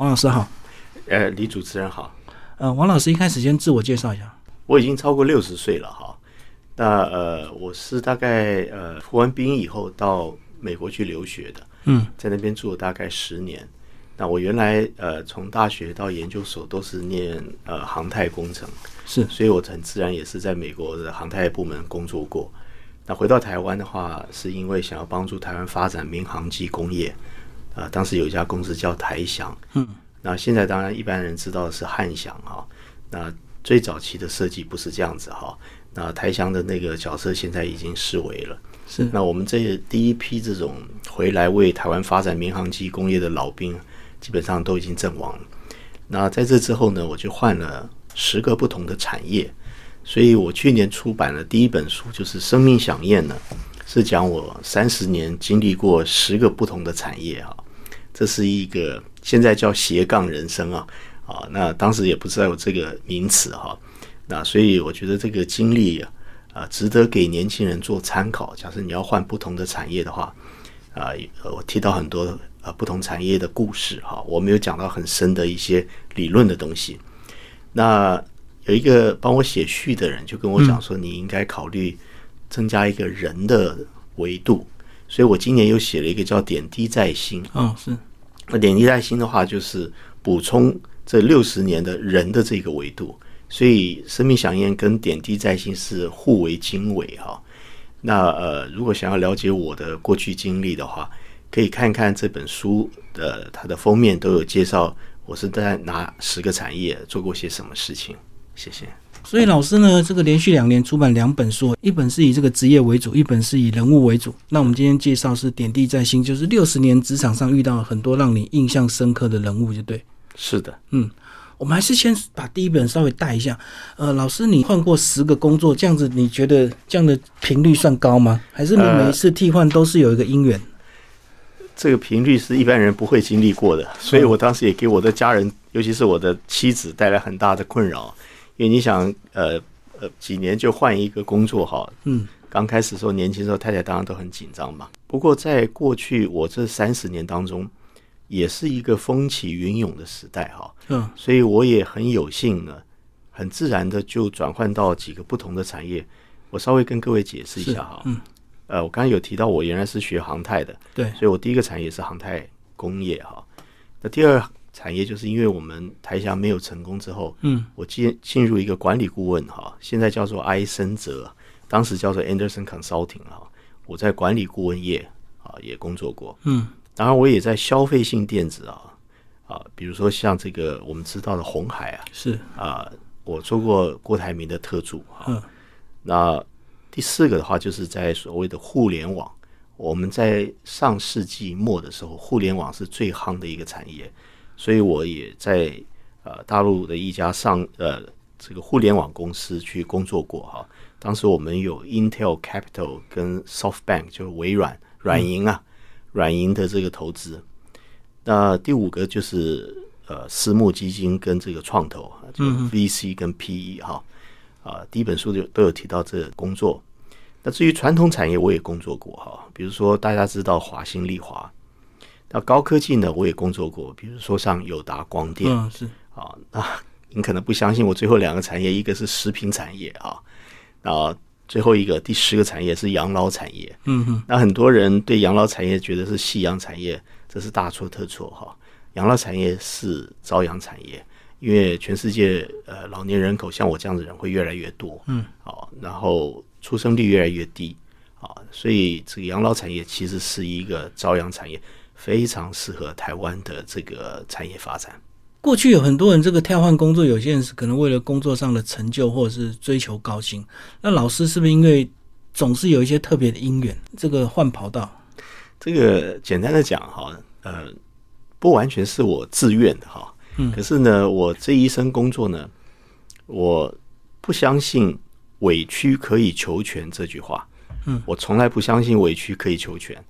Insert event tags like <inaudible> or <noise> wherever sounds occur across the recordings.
王老师好，呃，李主持人好，呃，王老师一开始先自我介绍一下。我已经超过六十岁了哈，那呃，我是大概呃服完兵以后到美国去留学的，嗯，在那边住了大概十年。那我原来呃从大学到研究所都是念呃航太工程，是，所以我很自然也是在美国的航太部门工作过。那回到台湾的话，是因为想要帮助台湾发展民航机工业，啊、当时有一家公司叫台翔，嗯，那现在当然一般人知道的是汉翔哈，那最早期的设计不是这样子哈，那台翔的那个角色现在已经失为了。是，那我们这第一批这种回来为台湾发展民航机工业的老兵，基本上都已经阵亡了。那在这之后呢，我就换了十个不同的产业，所以我去年出版的第一本书就是《生命响宴》呢，是讲我三十年经历过十个不同的产业啊，这是一个现在叫斜杠人生啊啊，那当时也不知道有这个名词哈、那所以我觉得这个经历啊。啊，值得给年轻人做参考。假设你要换不同的产业的话，啊，我提到很多呃不同产业的故事哈，我没有讲到很深的一些理论的东西。那有一个帮我写序的人就跟我讲说，你应该考虑增加一个人的维度，所以我今年又写了一个叫“点滴在心”。哦，是，那点滴在心的话，就是补充这六十年的人的这个维度。所以，生命响宴跟点滴在心是互为经纬哈。那呃，如果想要了解我的过去经历的话，可以看看这本书的它的封面都有介绍，我是在哪十个产业做过些什么事情。谢谢。所以老师呢，这个连续两年出版两本书，一本是以这个职业为主，一本是以人物为主。那我们今天介绍是点滴在心，就是六十年职场上遇到很多让你印象深刻的人物，就对。是的，嗯，我们还是先把第一本稍微带一下。呃，老师，你换过十个工作，这样子你觉得这样的频率算高吗？还是你呃每一次替换都是有一个因缘？这个频率是一般人不会经历过的，所以我当时也给我的家人，尤其是我的妻子带来很大的困扰。因为你想，呃呃，几年就换一个工作哈，嗯，刚开始时候，年轻时候，太太当然都很紧张嘛。不过在过去我这三十年当中，也是一个风起云涌的时代哈，嗯，所以我也很有幸呢，很自然的就转换到几个不同的产业。我稍微跟各位解释一下哈，嗯，呃，我刚刚有提到我原来是学航太的，对，所以我第一个产业是航太工业哈。那第二产业就是因为我们台翔没有成功之后，嗯，我进进入一个管理顾问哈，现在叫做埃森哲，当时叫做 Anderson Consulting 哈。我在管理顾问业啊也工作过，嗯，当然我也在消费性电子啊啊，比如说像这个我们知道的红海啊是，啊，我做过郭台铭的特助哈。嗯，那第四个的话，就是在所谓的互联网。我们在上世纪末的时候，互联网是最夯的一个产业，所以我也在呃大陆的一家上呃这个互联网公司去工作过哈。当时我们有 Intel Capital 跟 SoftBank，就是微软软银啊，软银的这个投资。那第五个就是呃私募基金跟这个创投，啊就 VC 跟 PE 哈。啊，第一本书就都有提到这个工作。那至于传统产业，我也工作过哈，比如说大家知道华兴丽华，那高科技呢，我也工作过，比如说像友达光电嗯，是，啊。那 <laughs> 你可能不相信我最后两个产业，一个是食品产业啊，啊，最后一个第十个产业是养老产业。嗯哼，那很多人对养老产业觉得是夕阳产业，这是大错特错哈。养老产业是朝阳产业，因为全世界呃老年人口像我这样的人会越来越多，嗯，好，然后出生率越来越低，啊，所以这个养老产业其实是一个朝阳产业，非常适合台湾的这个产业发展。过去有很多人这个跳换工作，有些人是可能为了工作上的成就，或者是追求高薪。那老师是不是因为总是有一些特别的因缘，这个换跑道？这个简单的讲哈，呃，不完全是我自愿的哈，嗯可是呢，我这一生工作呢，我不相信委屈可以求全这句话，嗯，我从来不相信委屈可以求全，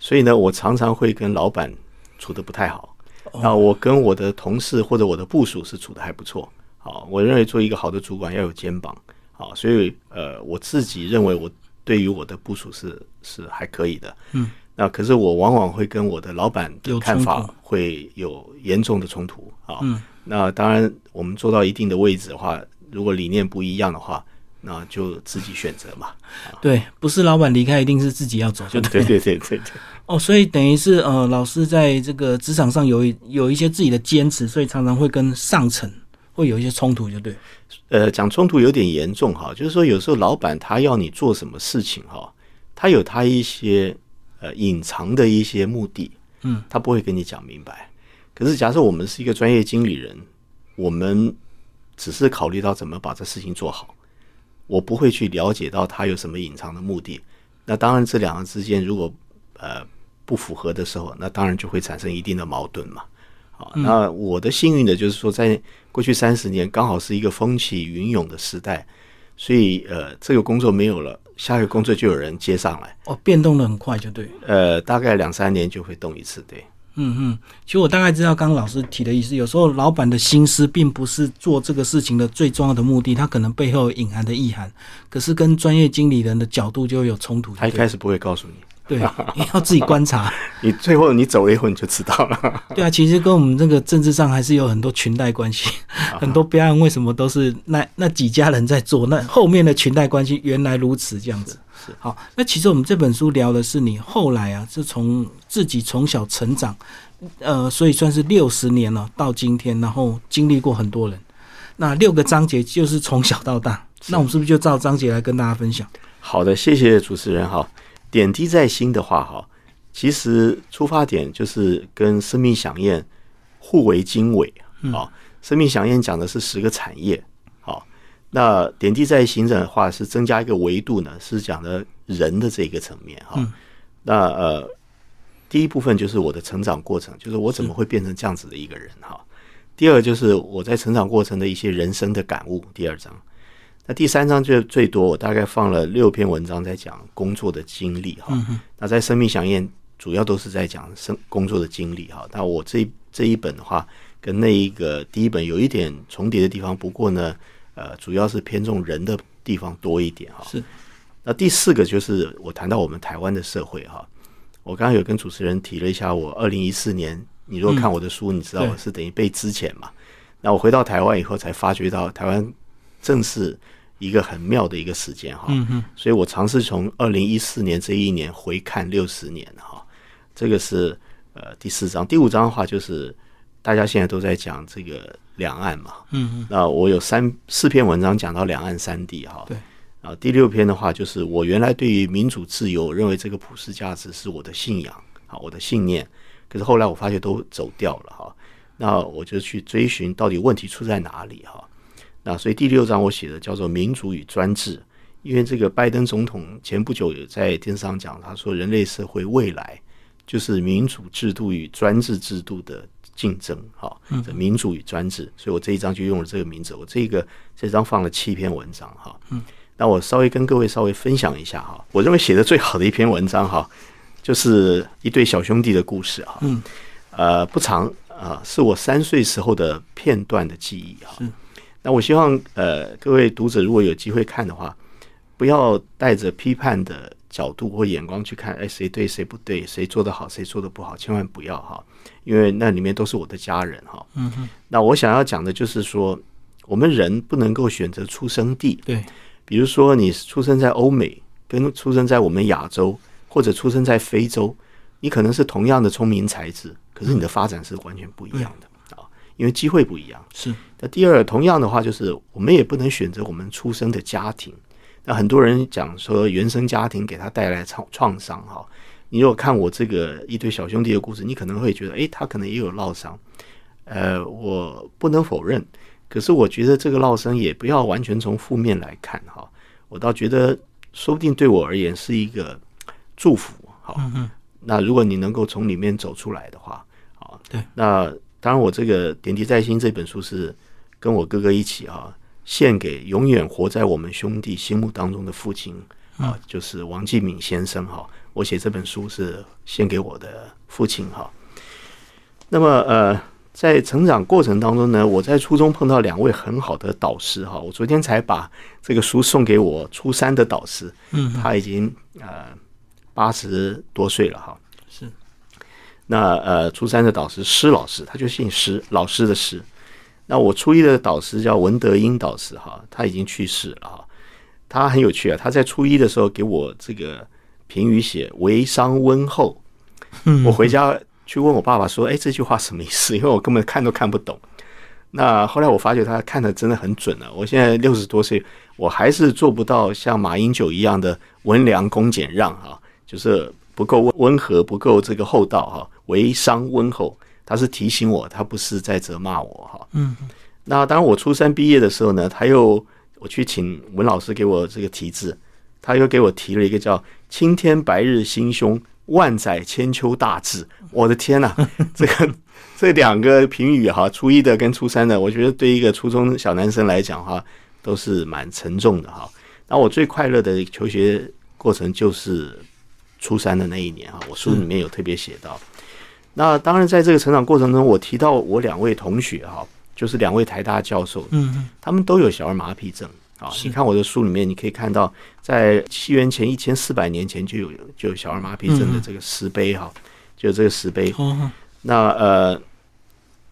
所以呢，我常常会跟老板处的不太好，哦。那我跟我的同事或者我的部属是处的还不错，好，我认为做一个好的主管要有肩膀，好，所以呃，我自己认为我对于我的部署是是还可以的，嗯。那可是我往往会跟我的老板的有看法会有严重的冲突。啊。嗯。那当然，我们做到一定的位置的话，如果理念不一样的话，那就自己选择嘛。对，不是老板离开，一定是自己要走，就对对。对对对对。<laughs> 哦，所以等于是呃，老师在这个职场上有一有一些自己的坚持，所以常常会跟上层会有一些冲突，就对。呃，讲冲突有点严重哈，就是说有时候老板他要你做什么事情哈，他有他一些呃隐藏的一些目的，嗯，他不会跟你讲明白。可是假设我们是一个专业经理人，我们只是考虑到怎么把这事情做好，我不会去了解到他有什么隐藏的目的。那当然，这两个之间如果呃不符合的时候，那当然就会产生一定的矛盾嘛。好，那我的幸运的就是说，在过去三十年刚好是一个风起云涌的时代，所以呃，这个工作没有了，下一个工作就有人接上来，哦，变动的很快，就对。呃，大概两三年就会动一次，对。嗯嗯，其实我大概知道刚刚老师提的意思，有时候老板的心思并不是做这个事情的最重要的目的，他可能背后隐含的意涵，可是跟专业经理人的角度就会有冲突。他一开始不会告诉你，对，<laughs> 你要自己观察。<laughs> 你最后你走了以后你就知道了。<laughs> 对啊，其实跟我们这个政治上还是有很多裙带关系，很多标案为什么都是那那几家人在做，那后面的裙带关系原来如此这样子。是好，那其实我们这本书聊的是你后来啊，是从自己从小成长，呃，所以算是六十年了，到今天，然后经历过很多人。那六个章节就是从小到大，那我们是不是就照章节来跟大家分享？好的，谢谢主持人哈。点滴在心的话哈，其实出发点就是跟生命响应互为经纬啊。生命响应讲的是十个产业，好，那点滴在心的话是增加一个维度呢，是讲的人的这个层面哈。那呃，第一部分就是我的成长过程，就是我怎么会变成这样子的一个人哈。第二就是我在成长过程的一些人生的感悟，第二章。那第三章就最多，我大概放了六篇文章在讲工作的经历哈。那在生命响应主要都是在讲生工作的经历哈。那我这这一本的话，跟那一个第一本有一点重叠的地方，不过呢，呃，主要是偏重人的地方多一点哈。是。那第四个就是我谈到我们台湾的社会哈。我刚刚有跟主持人提了一下，我二零一四年，你如果看我的书，你知道我是等于被之前嘛。那我回到台湾以后，才发觉到台湾正是一个很妙的一个时间哈。所以我尝试从二零一四年这一年回看六十年哈。这个是呃第四章，第五章的话就是大家现在都在讲这个两岸嘛。嗯嗯，那我有三四篇文章讲到两岸三地哈。对。啊，第六篇的话就是我原来对于民主自由，认为这个普世价值是我的信仰，好，我的信念。可是后来我发觉都走掉了哈，那我就去追寻到底问题出在哪里哈。那所以第六章我写的叫做民主与专制，因为这个拜登总统前不久有在电视上讲，他说人类社会未来就是民主制度与专制制度的竞争，哈，这民主与专制，所以我这一章就用了这个名字。我这个这张放了七篇文章哈，嗯。那我稍微跟各位稍微分享一下哈，我认为写的最好的一篇文章哈，就是一对小兄弟的故事哈。嗯，呃，不长啊，是我三岁时候的片段的记忆哈。那我希望呃各位读者如果有机会看的话，不要带着批判的角度或眼光去看，哎，谁对谁不对，谁做得好，谁做得不好，千万不要哈，因为那里面都是我的家人哈。嗯哼。那我想要讲的就是说，我们人不能够选择出生地。对。比如说，你出生在欧美，跟出生在我们亚洲，或者出生在非洲，你可能是同样的聪明才智，可是你的发展是完全不一样的啊，因为机会不一样。是。那第二，同样的话，就是我们也不能选择我们出生的家庭。那很多人讲说，原生家庭给他带来创创伤哈。你如果看我这个一对小兄弟的故事，你可能会觉得，诶，他可能也有烙伤。呃，我不能否认。可是我觉得这个烙伤也不要完全从负面来看哈，我倒觉得说不定对我而言是一个祝福哈。那如果你能够从里面走出来的话，好，对，那当然我这个点滴在心这本书是跟我哥哥一起啊，献给永远活在我们兄弟心目当中的父亲啊，就是王继敏先生哈。我写这本书是献给我的父亲哈。那么呃。在成长过程当中呢，我在初中碰到两位很好的导师哈。我昨天才把这个书送给我初三的导师，嗯，他已经呃八十多岁了哈，是。那呃，初三的导师施老师，他就姓施，老师的施。那我初一的导师叫文德英导师哈，他已经去世了哈。他很有趣啊，他在初一的时候给我这个评语写为商温厚。我回家去问我爸爸说：“哎，这句话什么意思？”因为我根本看都看不懂。那后来我发觉他看的真的很准了。我现在六十多岁，我还是做不到像马英九一样的温良恭俭让哈，就是不够温温和，不够这个厚道哈。为商温厚，他是提醒我，他不是在责骂我哈。嗯，那当我初三毕业的时候呢，他又我去请文老师给我这个题字，他又给我提了一个叫“青天白日心胸，万载千秋大志”。我的天呐，<laughs> 这个这两个评语哈，初一的跟初三的，我觉得对一个初中小男生来讲哈，都是蛮沉重的哈。那我最快乐的求学过程就是初三的那一年哈，我书里面有特别写到。那当然，在这个成长过程中，我提到我两位同学哈，就是两位台大教授，嗯，他们都有小儿麻痹症啊。你看我的书里面，你可以看到，在西元前一千四百年前就有就有小儿麻痹症的这个石碑哈，就这个石碑。那呃，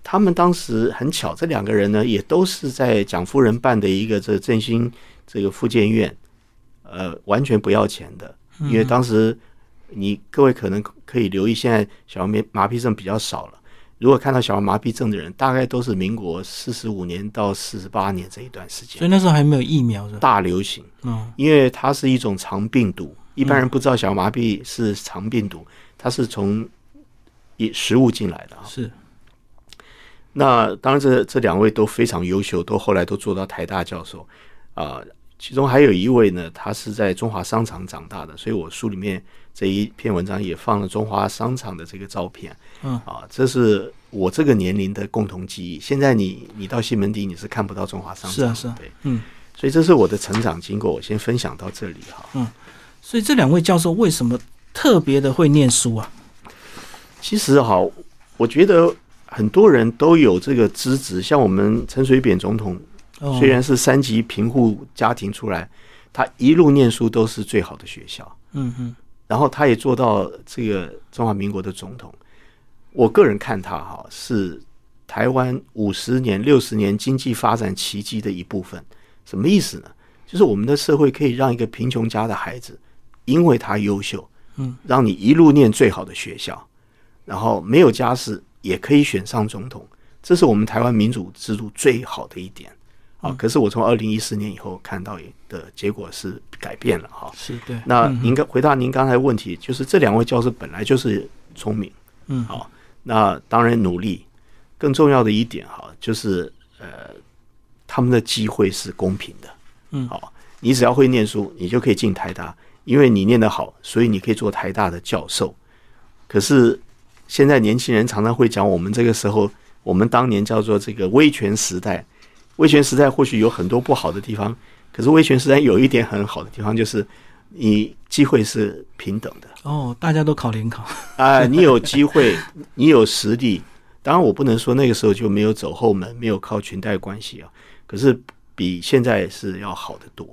他们当时很巧，这两个人呢，也都是在蒋夫人办的一个这振兴这个复健院，呃，完全不要钱的，因为当时。你各位可能可以留意，现在小儿麻麻痹症比较少了。如果看到小儿麻痹症的人，大概都是民国四十五年到四十八年这一段时间。所以那时候还没有疫苗的大流行。嗯，因为它是一种肠病毒，一般人不知道小儿麻痹是肠病毒，它是从一食物进来的啊。是。那当然，这这两位都非常优秀，都后来都做到台大教授啊。其中还有一位呢，他是在中华商场长大的，所以我书里面这一篇文章也放了中华商场的这个照片。嗯，啊，这是我这个年龄的共同记忆。现在你你到西门町你是看不到中华商场，是啊是啊，对，嗯，所以这是我的成长经过，我先分享到这里哈。嗯，所以这两位教授为什么特别的会念书啊？其实哈，我觉得很多人都有这个资质，像我们陈水扁总统。虽然是三级贫户家庭出来，他一路念书都是最好的学校。嗯嗯，然后他也做到这个中华民国的总统。我个人看他哈是台湾五十年、六十年经济发展奇迹的一部分。什么意思呢？就是我们的社会可以让一个贫穷家的孩子，因为他优秀，嗯，让你一路念最好的学校，然后没有家世也可以选上总统。这是我们台湾民主制度最好的一点。啊！可是我从二零一四年以后看到的结果是改变了哈。是对。那您刚回答您刚才问题，就是这两位教授本来就是聪明，嗯，好，那当然努力。更重要的一点哈，就是呃，他们的机会是公平的，嗯，好，你只要会念书，你就可以进台大，因为你念得好，所以你可以做台大的教授。可是现在年轻人常常会讲，我们这个时候，我们当年叫做这个威权时代。威权时代或许有很多不好的地方，可是威权时代有一点很好的地方，就是你机会是平等的。哦，大家都考联考 <laughs> 啊，你有机会，你有实力。当然，我不能说那个时候就没有走后门，没有靠裙带关系啊。可是比现在是要好得多。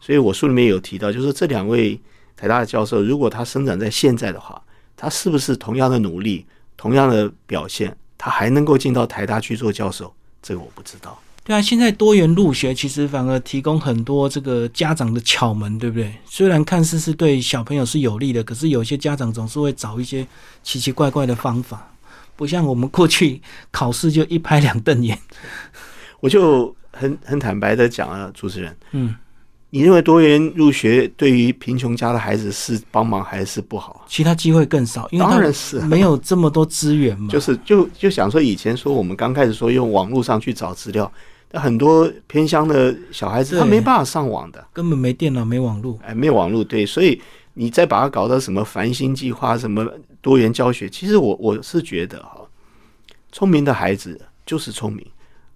所以我书里面有提到，就是这两位台大的教授，如果他生长在现在的话，他是不是同样的努力、同样的表现，他还能够进到台大去做教授？这个我不知道。对啊，现在多元入学其实反而提供很多这个家长的巧门，对不对？虽然看似是对小朋友是有利的，可是有些家长总是会找一些奇奇怪怪的方法，不像我们过去考试就一拍两瞪眼。我就很很坦白的讲啊，主持人，嗯，你认为多元入学对于贫穷家的孩子是帮忙还是不好？其他机会更少，因为当然是没有这么多资源嘛。就是就就想说，以前说我们刚开始说用网络上去找资料。很多偏乡的小孩子，他没办法上网的，根本没电脑、没网络，哎，没有网络，对，所以你再把它搞到什么繁星计划、什么多元教学，其实我我是觉得哈，聪明的孩子就是聪明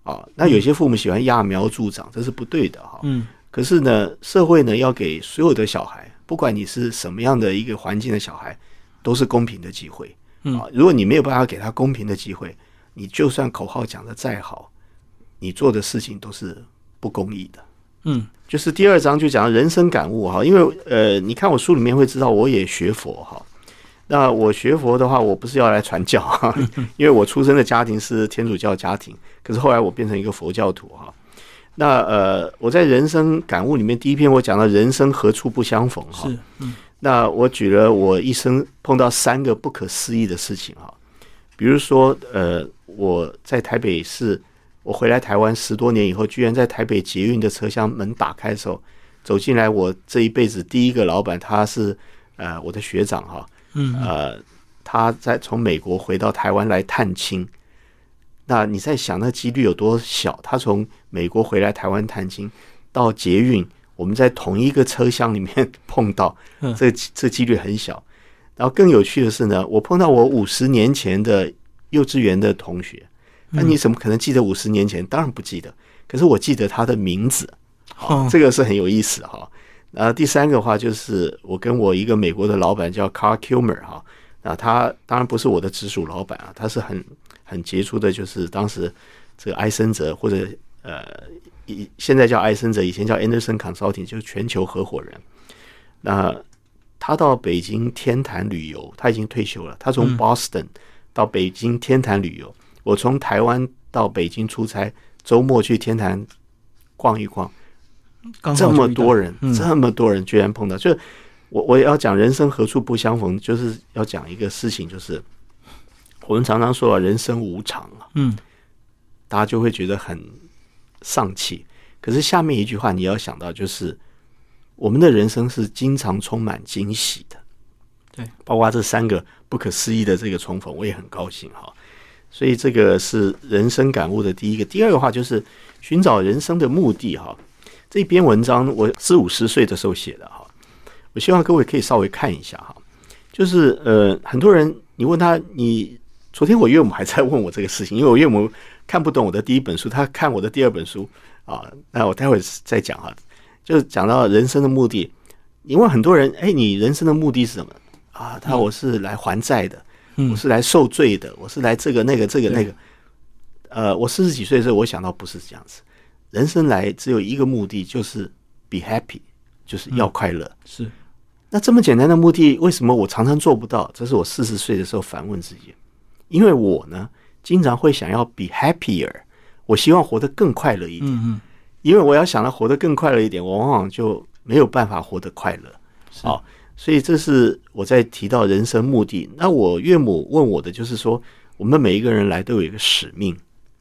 啊。那有些父母喜欢揠苗助长，这是不对的哈。嗯。可是呢，社会呢要给所有的小孩，不管你是什么样的一个环境的小孩，都是公平的机会。嗯。如果你没有办法给他公平的机会，你就算口号讲的再好。你做的事情都是不公义的，嗯，就是第二章就讲人生感悟哈，因为呃，你看我书里面会知道我也学佛哈，那我学佛的话，我不是要来传教哈，因为我出生的家庭是天主教家庭，可是后来我变成一个佛教徒哈。那呃，我在人生感悟里面，第一篇我讲到人生何处不相逢哈。是，嗯，那我举了我一生碰到三个不可思议的事情哈，比如说呃，我在台北市，我回来台湾十多年以后，居然在台北捷运的车厢门打开的时候，走进来我这一辈子第一个老板，他是呃我的学长哈，嗯，呃，他在从美国回到台湾来探亲。那你在想那几率有多小？他从美国回来台湾探亲，到捷运，我们在同一个车厢里面碰到，这这几率很小。然后更有趣的是呢，我碰到我五十年前的幼稚园的同学，那你怎么可能记得五十年前？当然不记得，可是我记得他的名字，好，这个是很有意思哈。呃第三个话就是我跟我一个美国的老板叫 Carl Kilmer 哈，啊，他当然不是我的直属老板啊，他是很。很杰出的，就是当时这个埃森哲或者呃，以现在叫埃森哲，以前叫 Anderson Consulting，就是全球合伙人。那他到北京天坛旅游，他已经退休了。他从 Boston 到北京天坛旅游，我从台湾到北京出差，周末去天坛逛一逛，这么多人，这么多人居然碰到，就我我要讲人生何处不相逢，就是要讲一个事情，就是。我们常常说人生无常啊，嗯，大家就会觉得很丧气。可是下面一句话你要想到，就是我们的人生是经常充满惊喜的，对，包括这三个不可思议的这个重逢，我也很高兴哈。所以这个是人生感悟的第一个。第二个话就是寻找人生的目的哈。这篇文章我四五十岁的时候写的哈，我希望各位可以稍微看一下哈。就是呃，很多人你问他你。昨天我岳母还在问我这个事情，因为我岳母看不懂我的第一本书，她看我的第二本书啊。那我待会再讲哈，就是讲到人生的目的。因为很多人，哎，你人生的目的是什么啊？他我是来还债的，我是来受罪的，我是来这个那个这个那个。呃，我四十几岁的时候，我想到不是这样子，人生来只有一个目的，就是 be happy，就是要快乐。是，那这么简单的目的，为什么我常常做不到？这是我四十岁的时候反问自己。因为我呢，经常会想要 be happier，我希望活得更快乐一点。因为我要想要活得更快乐一点，我往往就没有办法活得快乐。好，所以这是我在提到人生目的。那我岳母问我的就是说，我们每一个人来都有一个使命。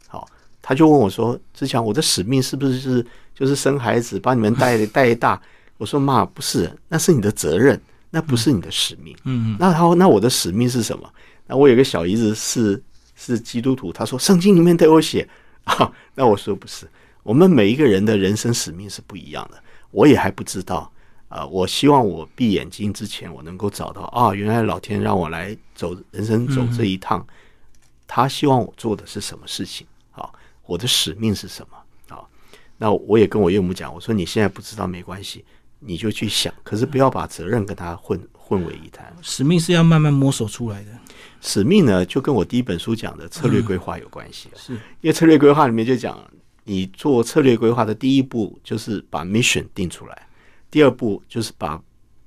好，他就问我说：“志强，我的使命是不是是就是生孩子，把你们带带大？”我说：“妈，不是，那是你的责任，那不是你的使命。”嗯嗯。那他那我的使命是什么？那我有个小姨子是是基督徒，他说圣经里面都有写 <laughs> 啊。那我说不是，我们每一个人的人生使命是不一样的。我也还不知道啊。我希望我闭眼睛之前，我能够找到啊，原来老天让我来走人生走这一趟，他希望我做的是什么事情啊？我的使命是什么啊？那我也跟我岳母讲，我说你现在不知道没关系，你就去想，可是不要把责任跟他混混为一谈。使命是要慢慢摸索出来的。使命呢，就跟我第一本书讲的策略规划有关系。是因为策略规划里面就讲，你做策略规划的第一步就是把 mission 定出来，第二步就是把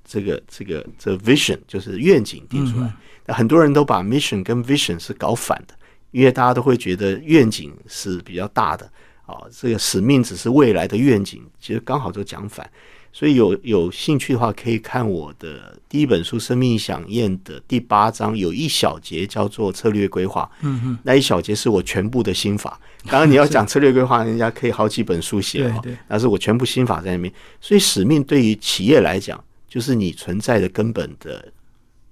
这个这个这 vision 就是愿景定出来。那很多人都把 mission 跟 vision 是搞反的，因为大家都会觉得愿景是比较大的啊，这个使命只是未来的愿景，其实刚好就讲反。所以有有兴趣的话，可以看我的第一本书《生命响宴》的第八章，有一小节叫做策略规划。嗯嗯，那一小节是我全部的心法。当然，你要讲策略规划，人家可以好几本书写哦。对那是我全部心法在里面。所以使命对于企业来讲，就是你存在的根本的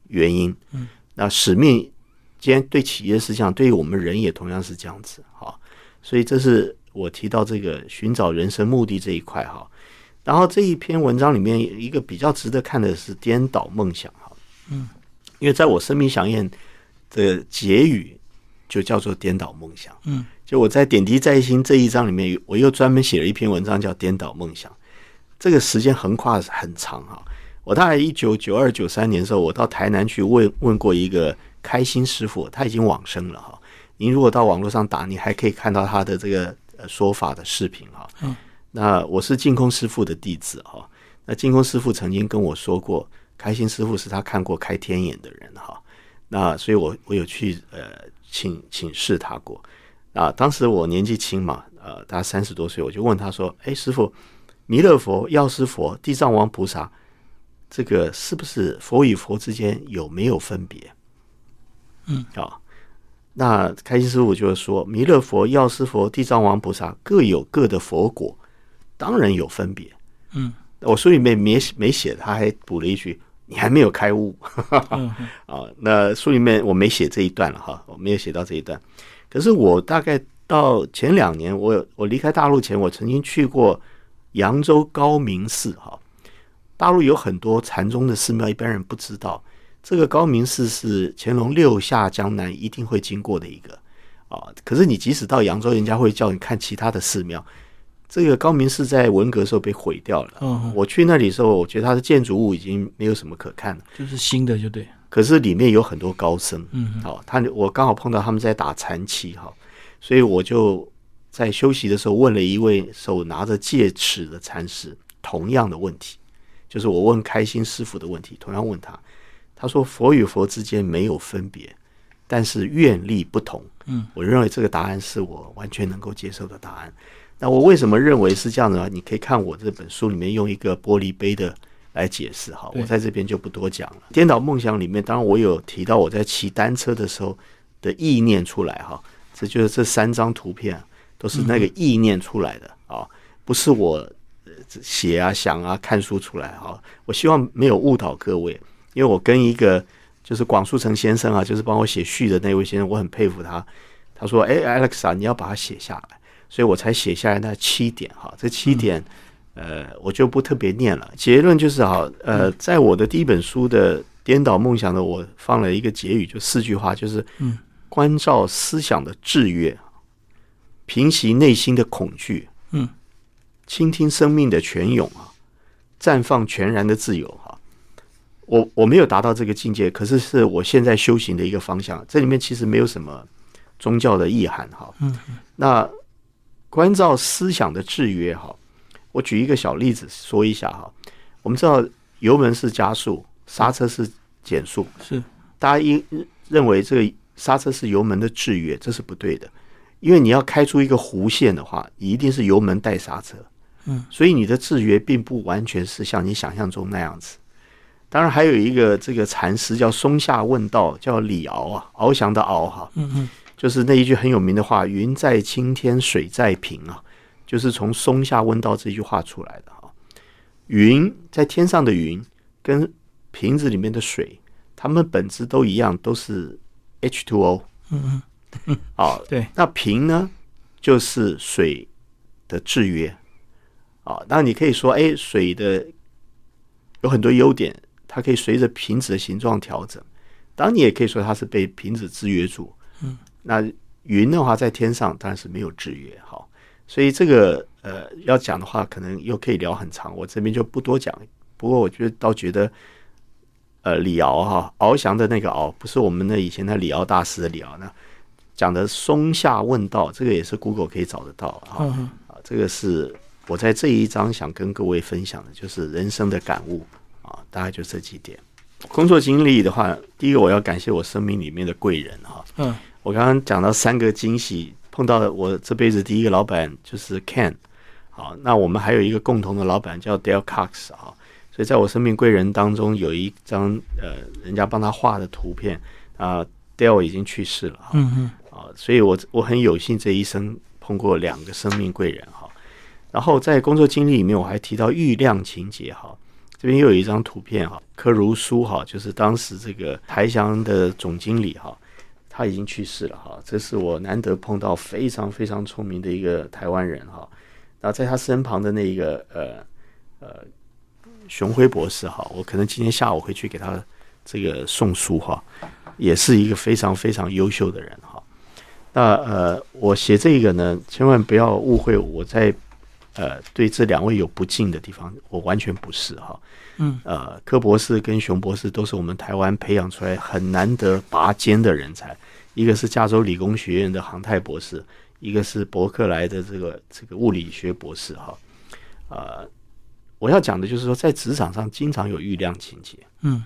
原因。嗯，那使命既然对企业是这样，对于我们人也同样是这样子。好，所以这是我提到这个寻找人生目的这一块哈。然后这一篇文章里面一个比较值得看的是颠倒梦想哈，嗯，因为在我生命响宴的结语就叫做颠倒梦想，嗯，就我在点滴在心这一章里面，我又专门写了一篇文章叫颠倒梦想，这个时间横跨很长哈。我大概一九九二九三年的时候，我到台南去问问过一个开心师傅，他已经往生了哈。您如果到网络上打，你还可以看到他的这个说法的视频哈，嗯。那我是净空师傅的弟子哈。那净空师傅曾经跟我说过，开心师傅是他看过开天眼的人哈。那所以我我有去呃请请示他过啊。当时我年纪轻嘛，呃，大概三十多岁，我就问他说：“哎，师傅，弥勒佛、药师佛、地藏王菩萨，这个是不是佛与佛之间有没有分别？”嗯，啊，那开心师傅就说：“弥勒佛、药师佛、地藏王菩萨各有各的佛果，当然有分别。”嗯，我书里面没没写，他还补了一句。你还没有开悟 <laughs> 啊？那书里面我没写这一段了哈，我没有写到这一段。可是我大概到前两年，我我离开大陆前，我曾经去过扬州高明寺哈。大陆有很多禅宗的寺庙，一般人不知道。这个高明寺是乾隆六下江南一定会经过的一个啊。可是你即使到扬州，人家会叫你看其他的寺庙。这个高明寺在文革时候被毁掉了。嗯，我去那里的时候，我觉得它的建筑物已经没有什么可看了，就是新的就对。可是里面有很多高僧，嗯，好，他我刚好碰到他们在打禅期哈，所以我就在休息的时候问了一位手拿着戒尺的禅师同样的问题，就是我问开心师傅的问题，同样问他，他说佛与佛之间没有分别，但是愿力不同。嗯，我认为这个答案是我完全能够接受的答案。那我为什么认为是这样的？你可以看我这本书里面用一个玻璃杯的来解释哈，我在这边就不多讲了。颠倒梦想里面，当然我有提到我在骑单车的时候的意念出来哈，这就是这三张图片都是那个意念出来的啊，不是我写啊想啊看书出来哈。我希望没有误导各位，因为我跟一个就是广树成先生啊，就是帮我写序的那位先生，我很佩服他。他说：“哎，Alex 啊，你要把它写下来。”所以我才写下来那七点哈，这七点，呃，我就不特别念了。结论就是哈，呃，在我的第一本书的《颠倒梦想》的，我放了一个结语，就四句话，就是嗯，关照思想的制约，平息内心的恐惧，嗯，倾听生命的泉涌啊，绽放全然的自由哈。我我没有达到这个境界，可是是我现在修行的一个方向。这里面其实没有什么宗教的意涵哈。嗯，那。关照思想的制约，哈，我举一个小例子说一下哈。我们知道油门是加速，刹车是减速，是大家一认为这个刹车是油门的制约，这是不对的。因为你要开出一个弧线的话，一定是油门带刹车，嗯，所以你的制约并不完全是像你想象中那样子。当然，还有一个这个禅师叫松下问道，叫李敖啊，翱翔的翱哈，嗯嗯。就是那一句很有名的话：“云在青天，水在平啊。”就是从松下问道这句话出来的哈。云在天上的云，跟瓶子里面的水，它们本质都一样，都是 H2O。嗯嗯。啊，对。那瓶呢，就是水的制约。啊，那你可以说，哎，水的有很多优点，它可以随着瓶子的形状调整。当然，你也可以说它是被瓶子制约住。嗯。那云的话，在天上当然是没有制约，哈，所以这个呃，要讲的话，可能又可以聊很长，我这边就不多讲。不过，我觉得倒觉得，呃，李敖哈，翱翔的那个敖，不是我们的以前的李敖大师的李敖呢，讲的松下问道，这个也是 Google 可以找得到啊。啊，这个是我在这一章想跟各位分享的，就是人生的感悟啊，大概就这几点。工作经历的话，第一个我要感谢我生命里面的贵人哈。嗯。我刚刚讲到三个惊喜，碰到我这辈子第一个老板就是 Ken，好，那我们还有一个共同的老板叫 Dale Cox 啊，所以在我生命贵人当中有一张呃人家帮他画的图片啊，Dale 已经去世了，嗯嗯，啊，所以我我很有幸这一生碰过两个生命贵人哈，然后在工作经历里面我还提到郁亮情节哈，这边又有一张图片哈，柯如书哈，就是当时这个台翔的总经理哈。他已经去世了哈，这是我难得碰到非常非常聪明的一个台湾人哈。那在他身旁的那一个呃呃熊辉博士哈，我可能今天下午回去给他这个送书哈，也是一个非常非常优秀的人哈。那呃，我写这个呢，千万不要误会我在呃对这两位有不敬的地方，我完全不是哈。嗯，呃，柯博士跟熊博士都是我们台湾培养出来很难得拔尖的人才。一个是加州理工学院的航太博士，一个是伯克莱的这个这个物理学博士。哈，呃，我要讲的就是说，在职场上经常有郁亮情节。嗯，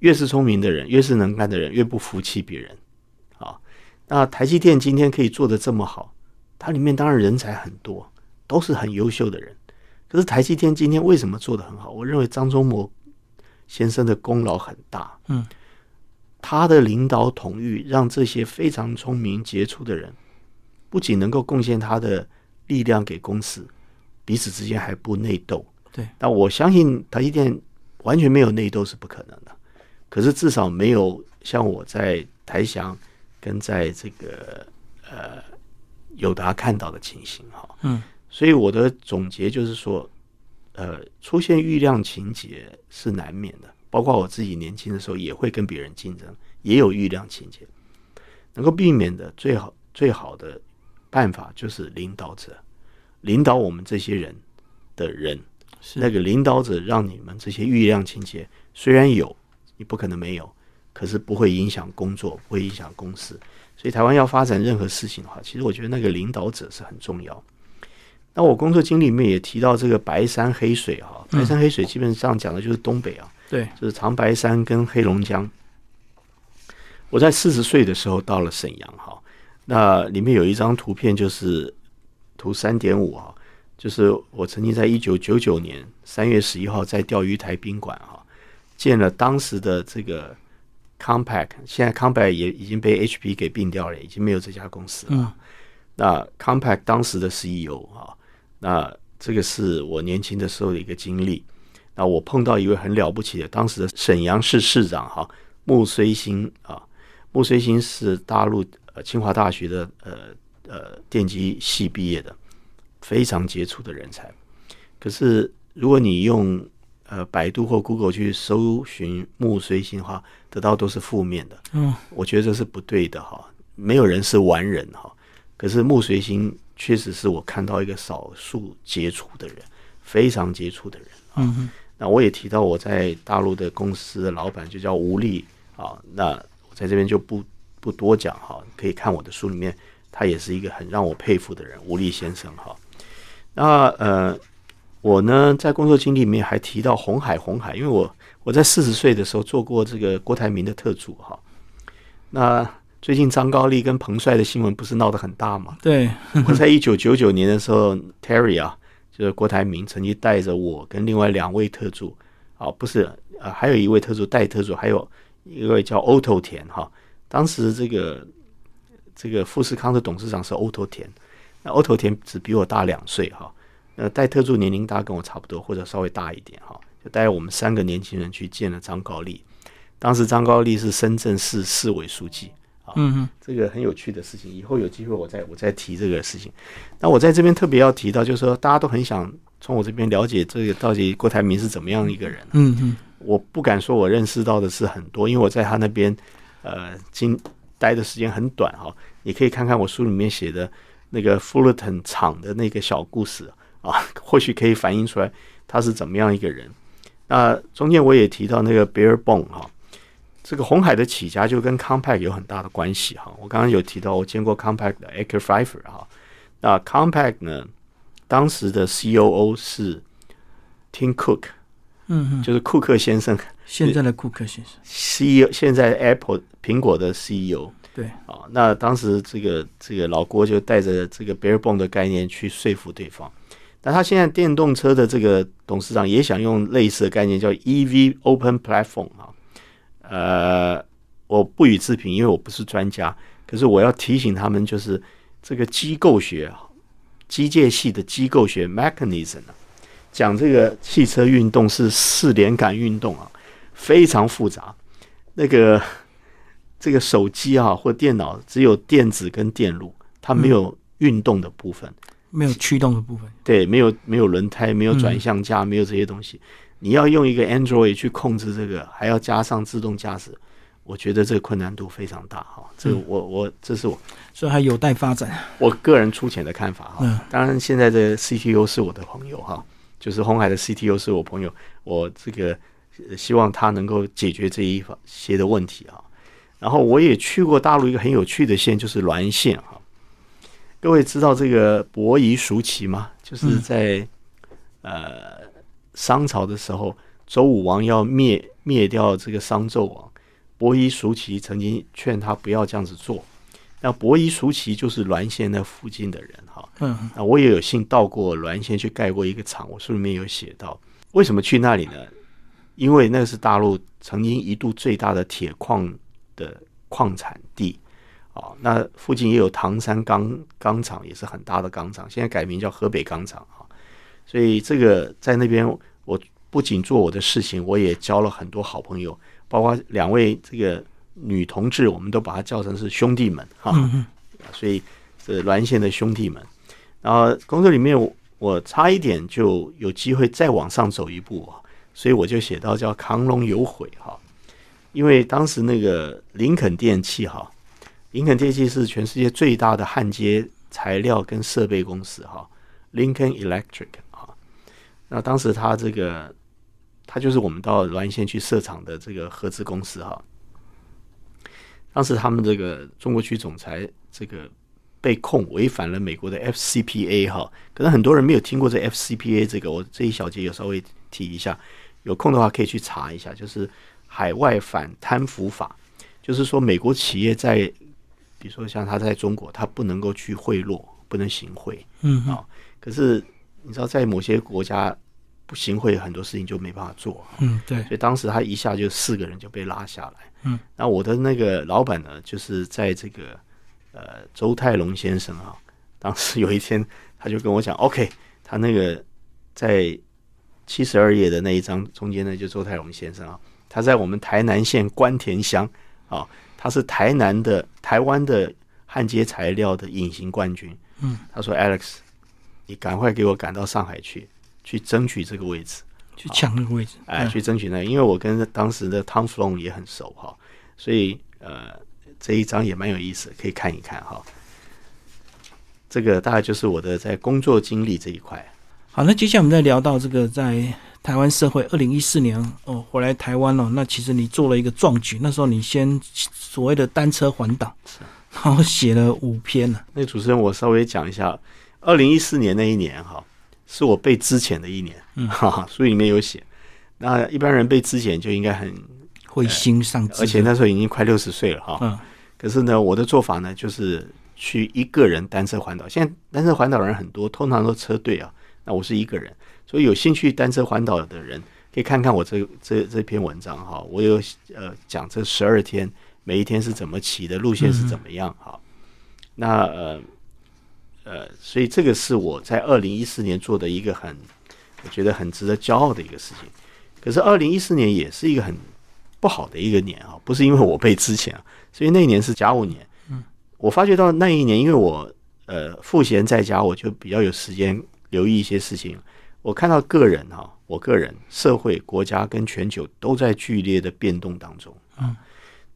越是聪明的人，越是能干的人，越不服气别人。啊，那台积电今天可以做的这么好，它里面当然人才很多，都是很优秀的人。可是台积电今天为什么做得很好？我认为张忠谋先生的功劳很大。嗯，他的领导统御，让这些非常聪明杰出的人，不仅能够贡献他的力量给公司，彼此之间还不内斗。对，但我相信台积电完全没有内斗是不可能的。可是至少没有像我在台翔跟在这个呃友达看到的情形哈。嗯，所以我的总结就是说，呃，出现郁量情节是难免的，包括我自己年轻的时候也会跟别人竞争，也有郁量情节。能够避免的最好最好的办法就是领导者领导我们这些人的人，是那个领导者让你们这些郁量情节虽然有，你不可能没有，可是不会影响工作，不会影响公司。所以台湾要发展任何事情的话，其实我觉得那个领导者是很重要。那我工作经历里面也提到这个白山黑水哈，白山黑水基本上讲的就是东北啊，对，就是长白山跟黑龙江。我在四十岁的时候到了沈阳哈，那里面有一张图片，就是图三点五哈，就是我曾经在一九九九年三月十一号在钓鱼台宾馆哈见了当时的这个 Compact，现在 Compact 也已经被 HP 给并掉了，已经没有这家公司了。嗯那 Compact 当时的 CEO 啊，那这个是我年轻的时候的一个经历。那我碰到一位很了不起的，当时的沈阳市市长哈穆绥兴啊，穆绥兴是大陆呃清华大学的呃呃电机系毕业的，非常杰出的人才。可是如果你用呃百度或 Google 去搜寻穆绥兴的话，得到都是负面的。嗯，我觉得这是不对的哈，没有人是完人哈。可是穆随星确实是我看到一个少数杰出的人，非常杰出的人。嗯，那我也提到我在大陆的公司的老板就叫吴力啊，那我在这边就不不多讲哈，可以看我的书里面，他也是一个很让我佩服的人，吴力先生哈。那呃，我呢在工作经历里面还提到红海，红海，因为我我在四十岁的时候做过这个郭台铭的特助哈。那最近张高丽跟彭帅的新闻不是闹得很大吗？对，<laughs> 我在一九九九年的时候，Terry 啊，就是郭台铭曾经带着我跟另外两位特助，啊，不是，呃，还有一位特助带特助，还有一位叫 Otto 田哈。当时这个这个富士康的董事长是 Otto 田，那 Otto 田只比我大两岁哈，那带特助年龄大跟我差不多，或者稍微大一点哈，就带我们三个年轻人去见了张高丽。当时张高丽是深圳市市委书记。嗯嗯，这个很有趣的事情，以后有机会我再我再提这个事情。那我在这边特别要提到，就是说大家都很想从我这边了解这个到底郭台铭是怎么样一个人。嗯嗯，我不敢说我认识到的是很多，因为我在他那边呃经待的时间很短哈。你可以看看我书里面写的那个 Fullerton 厂的那个小故事啊，<laughs> 或许可以反映出来他是怎么样一个人。那中间我也提到那个 Bear Bone 哈。这个红海的起家就跟 Compact 有很大的关系哈。我刚刚有提到，我见过 Compact 的 Aker Pfeiffer 哈。那 Compact 呢，当时的 COO 是 Tim Cook，嗯哼，就是库克先生现在的库克先生，，CEO 现在 Apple 苹果的 CEO 对，啊。那当时这个这个老郭就带着这个 Bare Bone 的概念去说服对方。那他现在电动车的这个董事长也想用类似的概念，叫 EV Open Platform 啊。呃，我不予置评，因为我不是专家。可是我要提醒他们，就是这个机构学、机械系的机构学 mechanism 啊，讲这个汽车运动是四连杆运动啊，非常复杂。那个这个手机啊或电脑只有电子跟电路，它没有运动的部分。没有驱动的部分，对，没有没有轮胎，没有转向架，没有这些东西。你要用一个 Android 去控制这个，还要加上自动驾驶，我觉得这个困难度非常大哈。这个我我这是我所以还有待发展。我个人粗浅的看法哈。嗯当然，现在的 CTO 是我的朋友哈，就是红海的 CTO 是我朋友，我这个呃希望他能够解决这一些的问题啊。然后我也去过大陆一个很有趣的县，就是滦县哈。各位知道这个伯夷叔齐吗？就是在、呃商朝的时候，周武王要灭灭掉这个商纣王，伯夷叔齐曾经劝他不要这样子做。那伯夷叔齐就是滦县那附近的人哈，嗯，那我也有幸到过滦县去盖过一个厂，我书里面有写到，为什么去那里呢？因为那是大陆曾经一度最大的铁矿的矿产地啊，那附近也有唐山钢钢厂，也是很大的钢厂，现在改名叫河北钢厂啊。所以这个在那边，我不仅做我的事情，我也交了很多好朋友，包括两位这个女同志，我们都把她叫成是兄弟们哈。所以是滦县的兄弟们，然后工作里面我我差一点就有机会再往上走一步啊。所以我就写到叫亢龙有悔哈，因为当时那个林肯电器哈，林肯电器是全世界最大的焊接材料跟设备公司哈，Lincoln Electric 啊，那当时他这个他就是我们到滦县去设厂的这个合资公司哈，当时他们这个中国区总裁这个被控违反了美国的 FCPA 哈，可能很多人没有听过这 FCPA 这个，我这一小节有稍微提一下。有空的话可以去查一下，就是海外反贪腐法，就是说美国企业在，比如说像他在中国，他不能够去贿赂，不能行贿，嗯啊，可是你知道在某些国家不行贿，很多事情就没办法做，嗯，对，所以当时他一下就四个人就被拉下来，嗯，那我的那个老板呢，就是在这个呃周泰龙先生啊，<laughs> 当时有一天他就跟我讲，OK，他那个在。七十二页的那一张中间呢，就周泰龙先生啊，他在我们台南县关田乡啊，他是台南的台湾的焊接材料的隐形冠军。嗯，他说：“Alex，你赶快给我赶到上海去，去争取这个位置，去抢那个位置。哎，去争取那，因为我跟当时的 Tom Flon 也很熟哈，所以呃，这一张也蛮有意思，可以看一看哈。这个大概就是我的在工作经历这一块。”好，那接下来我们再聊到这个在台湾社会，二零一四年哦回来台湾了。那其实你做了一个壮举，那时候你先所谓的单车环岛，然后写了五篇呢。那主持人，我稍微讲一下，二零一四年那一年哈，是我被资遣的一年，嗯，哈哈，书里面有写。那一般人被资遣就应该很会心丧志，而且那时候已经快六十岁了哈。嗯，可是呢，我的做法呢，就是去一个人单车环岛。现在单车环岛人很多，通常都车队啊。那我是一个人，所以有兴趣单车环岛的人可以看看我这这这篇文章哈。我有呃讲这十二天每一天是怎么骑的，路线是怎么样哈。那呃呃，所以这个是我在二零一四年做的一个很我觉得很值得骄傲的一个事情。可是二零一四年也是一个很不好的一个年啊，不是因为我被之前啊，所以那一年是甲午年。嗯，我发觉到那一年，因为我呃赋闲在家，我就比较有时间。留意一些事情，我看到个人哈，我个人、社会、国家跟全球都在剧烈的变动当中嗯，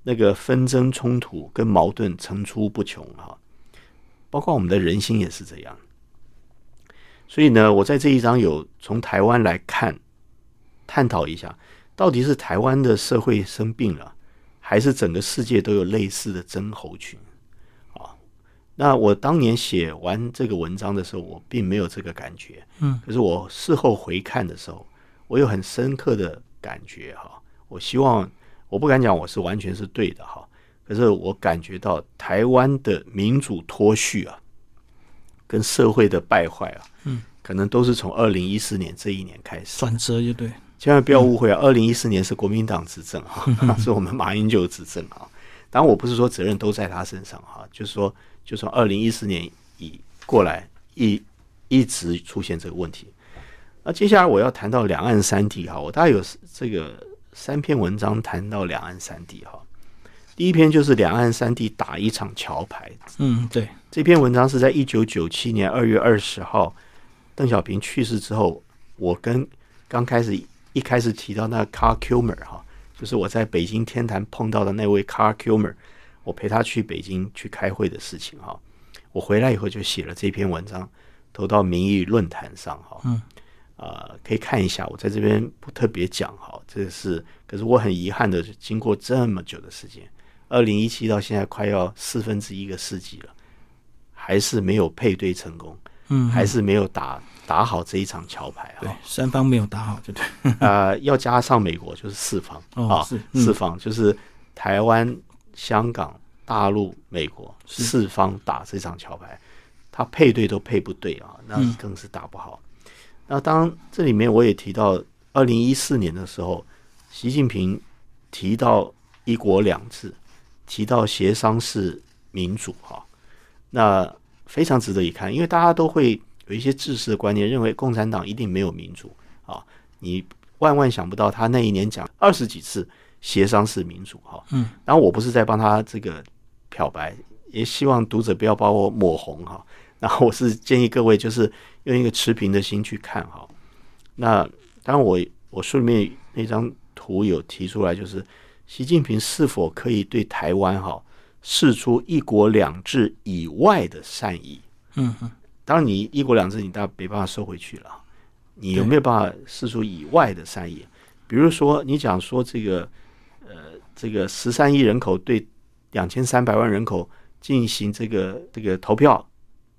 那个纷争、冲突跟矛盾层出不穷哈，包括我们的人心也是这样。所以呢，我在这一章有从台湾来看，探讨一下，到底是台湾的社会生病了，还是整个世界都有类似的真猴群？啊那我当年写完这个文章的时候，我并没有这个感觉，嗯，可是我事后回看的时候，我有很深刻的感觉哈。我希望我不敢讲我是完全是对的哈，可是我感觉到台湾的民主脱序啊，跟社会的败坏啊，嗯，可能都是从二零一四年这一年开始转折，就对，千万不要误会啊，二零一四年是国民党执政哈，<laughs> 是我们马英九执政啊。当然，我不是说责任都在他身上哈，就是说。就从二零一四年以过来，一一直出现这个问题。那接下来我要谈到两岸三地哈，我大概有这个三篇文章谈到两岸三地哈。第一篇就是两岸三地打一场桥牌。嗯，对，这篇文章是在一九九七年二月二十号，邓小平去世之后，我跟刚开始一开始提到那 Car Kilmer 哈，就是我在北京天坛碰到的那位 Car Kilmer。我陪他去北京去开会的事情哈，我回来以后就写了这篇文章，投到民意论坛上哈，嗯，呃，可以看一下，我在这边不特别讲哈，这是，可是我很遗憾的，经过这么久的时间，二零一七到现在快要四分之一个世纪了，还是没有配对成功，嗯，还是没有打打好这一场桥牌对啊，，三方没有打好，就对。<laughs> 呃，要加上美国就是四方啊，四方就是台湾、香港、大陆、美国四方打这场桥牌，他配对都配不对啊，那嗯更是打不好。那当这里面我也提到，二零一四年的时候，习近平提到一国两制，提到协商式民主哈、那非常值得一看，因为大家都会有一些自私的观念，认为共产党一定没有民主啊，你万万想不到他那一年讲二十几次协商式民主哈，嗯，然后我不是在帮他这个漂白，也希望读者不要把我抹红哈，然后我是建议各位就是用一个持平的心去看哈。那当然我我书里面那张图有提出来，就是习近平是否可以对台湾哈示出一国两制以外的善意？嗯哼，当然，你一国两制你大没办法收回去了，你有没有办法示出以外的善意？比如说，你讲说这个呃，这个十三亿人口对两千三百万人口进行这个这个投票，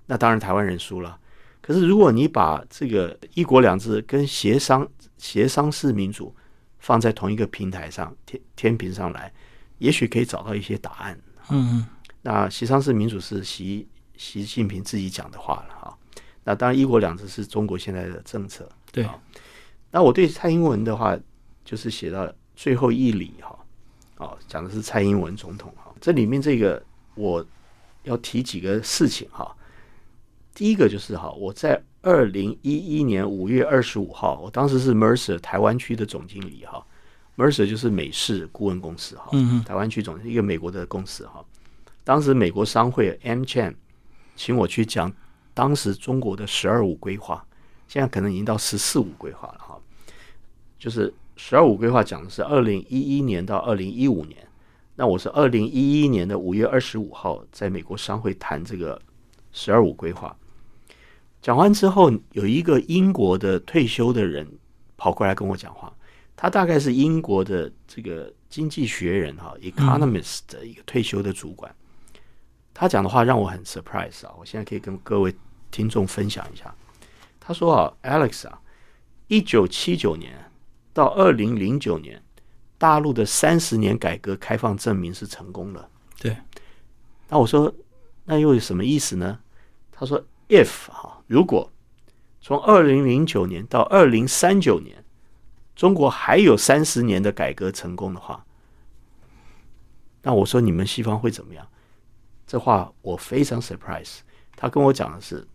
那当然台湾人输了。可是如果你把这个一国两制跟协商协商式民主放在同一个平台上天天平上来，也许可以找到一些答案。嗯嗯，那协商式民主是习习近平自己讲的话了哈。那当然，一国两制是中国现在的政策。对那我对蔡英文的话，就是写到最后一里哈，哦，讲的是蔡英文总统哈。这里面这个我要提几个事情哈。第一个就是哈，我在二零一一年五月二十五号，我当时是 Mercer 台湾区的总经理哈，Mercer 就是美式顾问公司哈，台湾区总一个美国的公司哈。当时美国商会 M Chan 请我去讲当时中国的“十二五”规划，现在可能已经到“十四五”规划了哈。就是“十二五”规划讲的是二零一一年到二零一五年，那我是二零一一年的五月二十五号在美国商会谈这个“十二五”规划。讲完之后，有一个英国的退休的人跑过来跟我讲话，他大概是英国的这个经济学人哈，Economist 的一个退休的主管。他讲的话让我很 surprise 啊！我现在可以跟各位听众分享一下。他说啊，Alex 啊，一九七九年到二零零九年，大陆的三十年改革开放证明是成功了。对，那我说，那又有什么意思呢？他说，if 哈，如果从二零零九年到二零三九年，中国还有三十年的改革成功的话，那我说你们西方会怎么样？这话我非常 surprise。他跟我讲的是，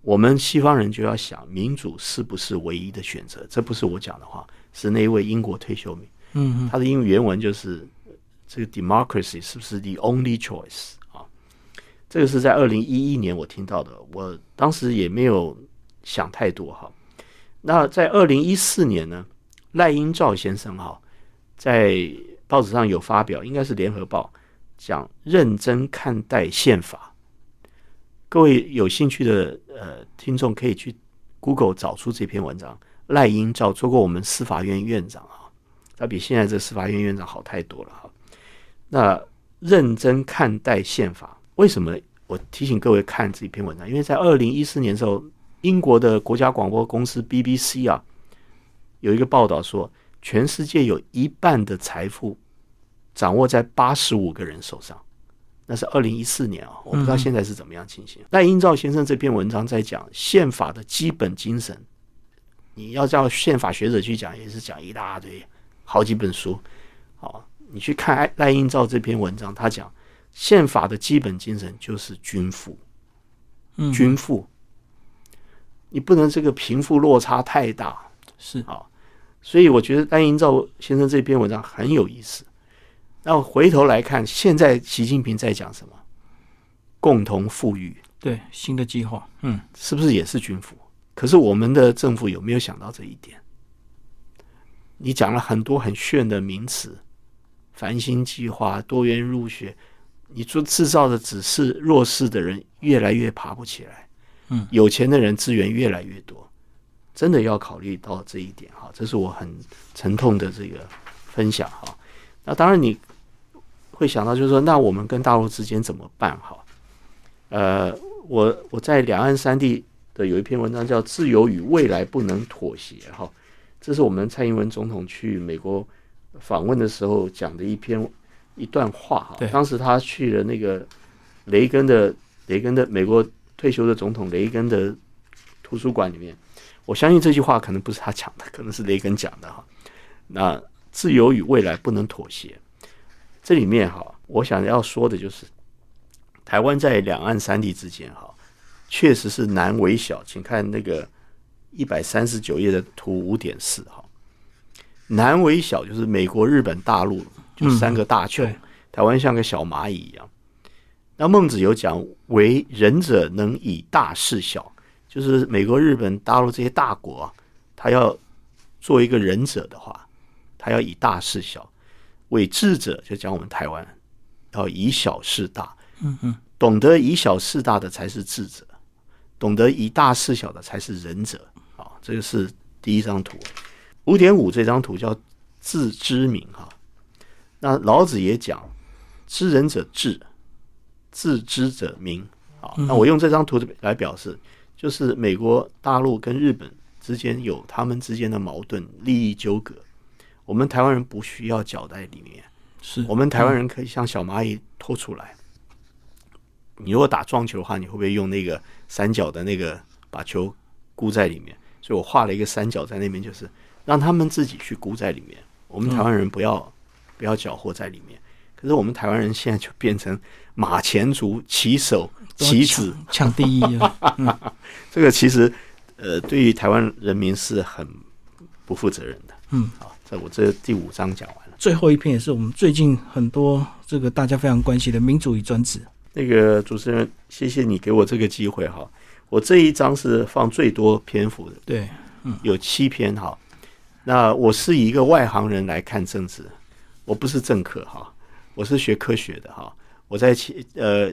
我们西方人就要想民主是不是唯一的选择？这不是我讲的话，是那一位英国退休民。嗯嗯，他的英语原文就是这个 democracy 是不是 the only choice 啊？这个是在二零一一年我听到的，我当时也没有想太多哈。那在二零一四年呢，赖英照先生哈在报纸上有发表，应该是联合报讲认真看待宪法。各位有兴趣的呃听众可以去 Google 找出这篇文章。赖英照做过我们司法院院长啊，他比现在这司法院院长好太多了哈。那认真看待宪法，为什么？我提醒各位看这篇文章？因为在二零一四年的时候，英国的国家广播公司 BBC 啊，有一个报道说，全世界有一半的财富掌握在八十五个人手上。那是二零一四年啊，我不知道现在是怎么？样情形。赖英照先生这篇文章在讲宪法的基本精神，你要叫宪法学者去讲，也是讲一大堆，好几本书。好，你去看赖英照这篇文章，他讲宪法的基本精神就是均富，嗯均富，你不能这个贫富落差太大。是啊所以我觉得赖英照先生这篇文章很有意思。那回头来看，现在习近平在讲什么？共同富裕对新的计划，嗯，是不是也是均富？可是我们的政府有没有想到这一点？你讲了很多很炫的名词，繁星计划、多元入学，你做制造的只是弱势的人越来越爬不起来，嗯，有钱的人资源越来越多，真的要考虑到这一点哈，这是我很沉痛的这个分享哈。那当然你会想到，就是说，那我们跟大陆之间怎么办哈？呃，我我在两岸三地。的有一篇文章叫《自由与未来不能妥协》哈，这是我们蔡英文总统去美国访问的时候讲的一篇一段话哈。当时他去了那个雷根的雷根的美国退休的总统雷根的图书馆里面，我相信这句话可能不是他讲的，可能是雷根讲的哈。那自由与未来不能妥协，这里面哈，我想要说的就是台湾在两岸三地之间哈。确实是难为小，请看那个一百三十九页的图五点四哈。难为小就是美国、日本、大陆就三个大球，台湾像个小蚂蚁一样。那孟子有讲，为仁者能以大事小，就是美国、日本、大陆这些大国啊，他要做一个仁者的话，他要以大事小；为智者就讲我们台湾要以小事大。嗯嗯，懂得以小事大的才是智者。懂得以大事小的才是仁者啊！这个是第一张图，五点五这张图叫自知明哈。那老子也讲，知人者智，自知者明啊。那我用这张图来表示，就是美国大陆跟日本之间有他们之间的矛盾、利益纠葛，我们台湾人不需要搅在里面，是我们台湾人可以像小蚂蚁拖出来。你如果打撞球的话，你会不会用那个三角的那个把球箍在里面？所以我画了一个三角在那边，就是让他们自己去箍在里面。我们台湾人不要不要搅和在里面。可是我们台湾人现在就变成马前卒、骑手、棋子抢第一了。<laughs> 这个其实呃，对于台湾人民是很不负责任的。嗯，好，这我这第五章讲完了。最后一篇也是我们最近很多这个大家非常关心的民主与专制。那个主持人，谢谢你给我这个机会哈。我这一章是放最多篇幅的，对，嗯，有七篇哈。那我是以一个外行人来看政治，我不是政客哈，我是学科学的哈。我在企呃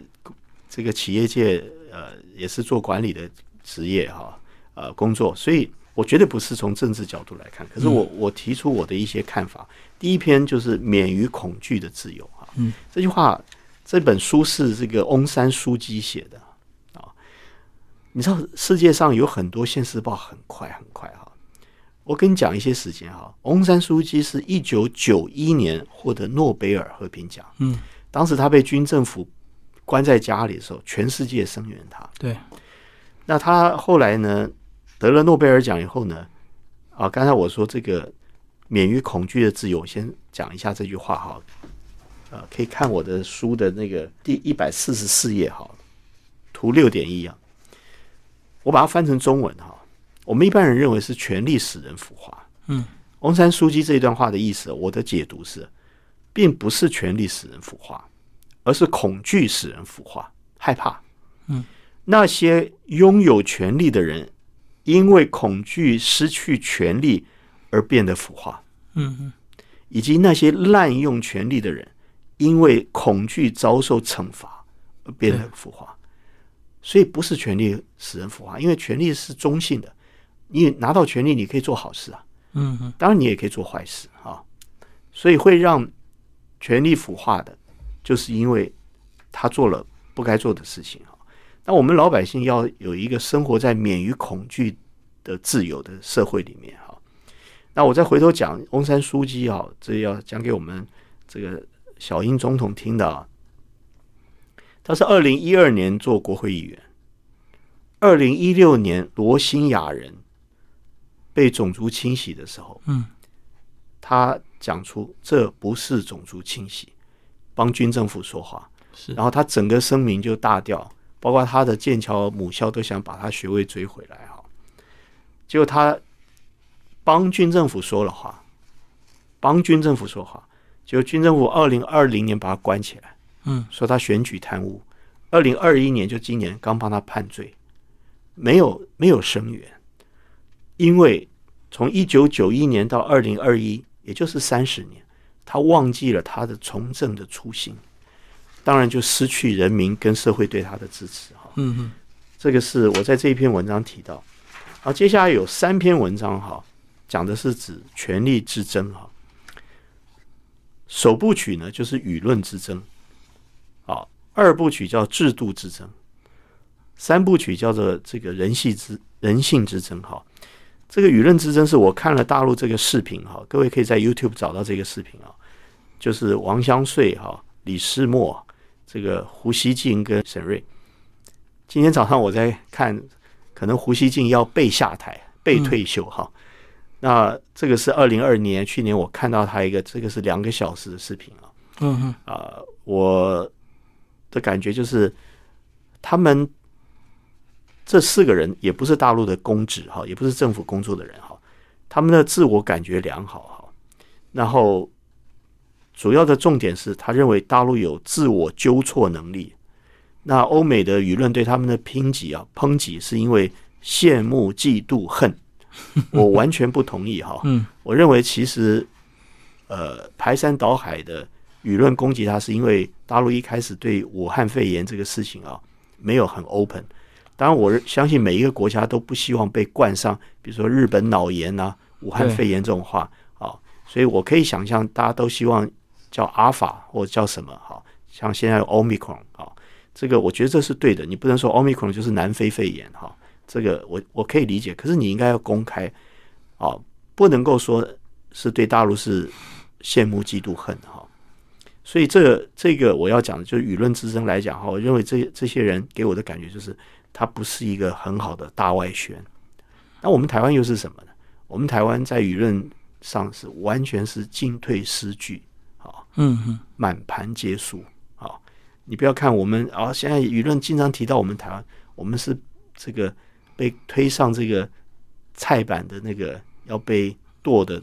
这个企业界呃也是做管理的职业哈呃工作，所以我绝对不是从政治角度来看。可是我我提出我的一些看法。第一篇就是免于恐惧的自由哈，嗯，这句话。这本书是这个翁山书记写的啊，你知道世界上有很多现世报很快很快哈，我跟你讲一些时间哈。翁山书记是一九九一年获得诺贝尔和平奖，嗯，当时他被军政府关在家里的时候，全世界声援他。对，那他后来呢得了诺贝尔奖以后呢，啊，刚才我说这个免于恐惧的自由，先讲一下这句话哈。啊，可以看我的书的那个第一百四十四页，哈，图六点一啊，我把它翻成中文哈。我们一般人认为是权力使人腐化，嗯，翁山书记这一段话的意思，我的解读是，并不是权力使人腐化，而是恐惧使人腐化，害怕，嗯，那些拥有权力的人，因为恐惧失去权力而变得腐化，嗯嗯，以及那些滥用权力的人。因为恐惧遭受惩罚而变得腐化，所以不是权力使人腐化，因为权力是中性的。你拿到权力，你可以做好事啊，嗯，当然你也可以做坏事啊。所以会让权力腐化的，就是因为他做了不该做的事情啊。那我们老百姓要有一个生活在免于恐惧的自由的社会里面哈。那我再回头讲翁山书记啊，这要讲给我们这个。小英总统听的啊，他是二零一二年做国会议员，二零一六年罗兴亚人被种族清洗的时候，嗯，他讲出这不是种族清洗，帮军政府说话，是，然后他整个声明就大掉，包括他的剑桥母校都想把他学位追回来哈，结果他帮军政府说了话，帮军政府说话。就军政府二零二零年把他关起来，嗯，说他选举贪污。二零二一年就今年刚帮他判罪，没有没有声援，因为从一九九一年到二零二一，也就是三十年，他忘记了他的从政的初心，当然就失去人民跟社会对他的支持哈。嗯嗯，这个是我在这一篇文章提到。好，接下来有三篇文章哈，讲的是指权力之争哈。首部曲呢，就是舆论之争，啊，二部曲叫制度之争，三部曲叫做这个人性之人性之争哈。这个舆论之争是我看了大陆这个视频哈，各位可以在 YouTube 找到这个视频啊，就是王湘穗哈、李世默、这个胡锡进跟沈瑞。今天早上我在看，可能胡锡进要被下台、被退休哈。那这个是二零二年，去年我看到他一个，这个是两个小时的视频啊。嗯哼，啊，我的感觉就是他们。这四个人也不是大陆的公职哈，也不是政府工作的人哈，他们的自我感觉良好哈，然后主要的重点是他认为大陆有自我纠错能力。那欧美的舆论对他们的抨击啊，抨击是因为羡慕、嫉妒、恨，我完全不同意哈。<laughs> 嗯，我认为其实呃排山倒海的舆论攻击他，是因为大陆一开始对武汉肺炎这个事情啊没有很 open。当然，我相信每一个国家都不希望被冠上，比如说日本脑炎啊、武汉肺炎这种话啊，所以我可以想象，大家都希望叫阿尔法或者叫什么哈，像现在 Omicron 啊，这个我觉得这是对的，你不能说 Omicron 就是南非肺炎哈，这个我我可以理解，可是你应该要公开啊，不能够说是对大陆是羡慕嫉妒恨哈，所以这个这个我要讲的就是舆论之争来讲哈，我认为这这些人给我的感觉就是。它不是一个很好的大外宣，那我们台湾又是什么呢？我们台湾在舆论上是完全是进退失据，啊，嗯嗯，满盘皆输，啊，你不要看我们啊，现在舆论经常提到我们台湾，我们是这个被推上这个菜板的那个要被剁的，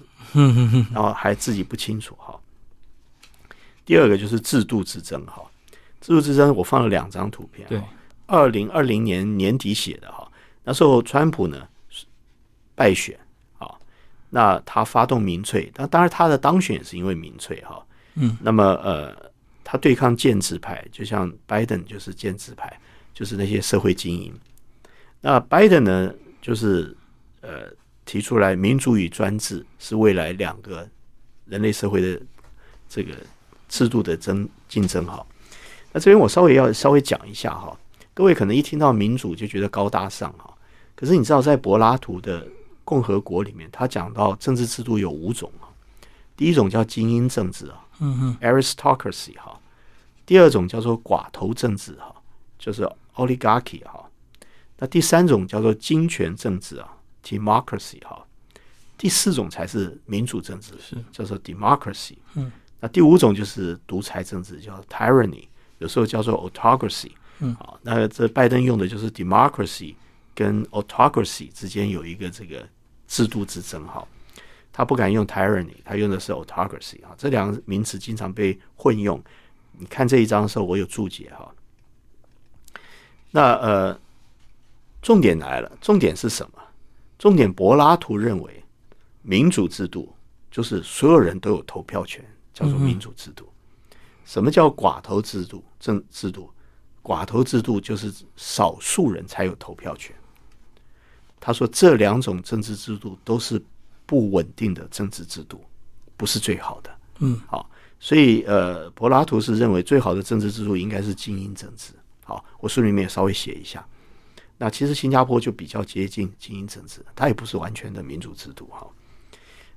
然后还自己不清楚哈。第二个就是制度之争，哈，制度之争，我放了两张图片，对。二零二零年年底写的哈，那时候川普呢败选啊，那他发动民粹，那当然他的当选也是因为民粹哈，嗯，那么呃，他对抗建制派，就像拜登就是建制派，就是那些社会精英。那拜登呢，就是呃提出来民主与专制是未来两个人类社会的这个制度的争竞争哈。那这边我稍微要稍微讲一下哈。各位可能一听到民主就觉得高大上哈，可是你知道在柏拉图的共和国里面，他讲到政治制度有五种啊，第一种叫精英政治啊，嗯嗯，aristocracy 哈，第二种叫做寡头政治哈，就是 oligarchy 哈，那第三种叫做金权政治啊，democracy 哈，第四种才是民主政治是。叫做 democracy，嗯，那第五种就是独裁政治叫 tyranny，有时候叫做 autocracy。嗯，好，那这拜登用的就是 democracy 跟 autocracy 之间有一个这个制度之争哈，他不敢用 tyranny，他用的是 autocracy 哈，这两个名词经常被混用。你看这一章的时候，我有注解哈。那呃，重点来了，重点是什么？重点柏拉图认为民主制度就是所有人都有投票权，叫做民主制度。什么叫寡头制度？政制度？寡头制度就是少数人才有投票权。他说这两种政治制度都是不稳定的政治制度，不是最好的。嗯，好，所以呃，柏拉图是认为最好的政治制度应该是精英政治。好，我书里面也稍微写一下。那其实新加坡就比较接近精英政治，它也不是完全的民主制度。哈，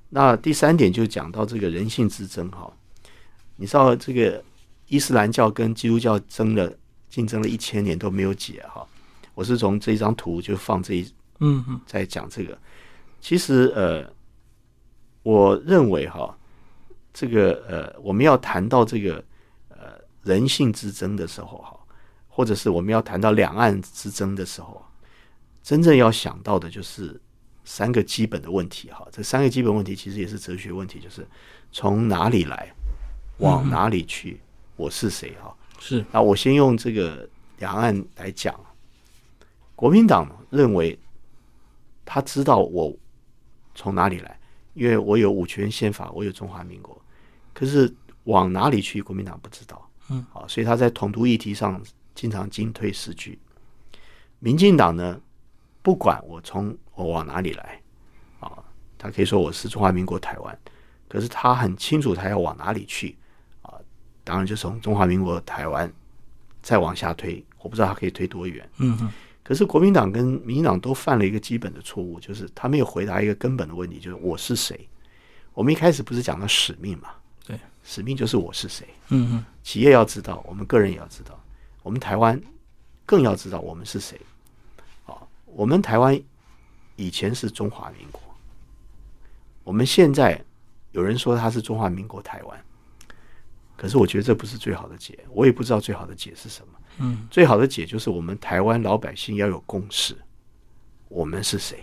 那第三点就讲到这个人性之争。哈，你知道这个伊斯兰教跟基督教争了。竞争了一千年都没有解哈，我是从这一张图就放这一嗯嗯，在讲这个。其实呃，我认为哈，这个呃，我们要谈到这个呃人性之争的时候哈，或者是我们要谈到两岸之争的时候，真正要想到的就是三个基本的问题哈。这三个基本问题其实也是哲学问题，就是从哪里来，往哪里去，我是谁哈。是，那我先用这个两岸来讲。国民党认为他知道我从哪里来，因为我有五权宪法，我有中华民国。可是往哪里去，国民党不知道。嗯，好，所以他在统独议题上经常进退失据。民进党呢，不管我从我往哪里来，啊，他可以说我是中华民国台湾，可是他很清楚他要往哪里去。当然，就从中华民国台湾再往下推，我不知道它可以推多远。嗯哼。可是国民党跟民进党都犯了一个基本的错误，就是他没有回答一个根本的问题，就是我是谁。我们一开始不是讲到使命嘛？对，使命就是我是谁。嗯嗯，企业要知道，我们个人也要知道，我们台湾更要知道我们是谁。好，我们台湾以前是中华民国，我们现在有人说他是中华民国台湾，可是我觉得这不是最好的解，我也不知道最好的解是什么。嗯，最好的解就是我们台湾老百姓要有共识，我们是谁。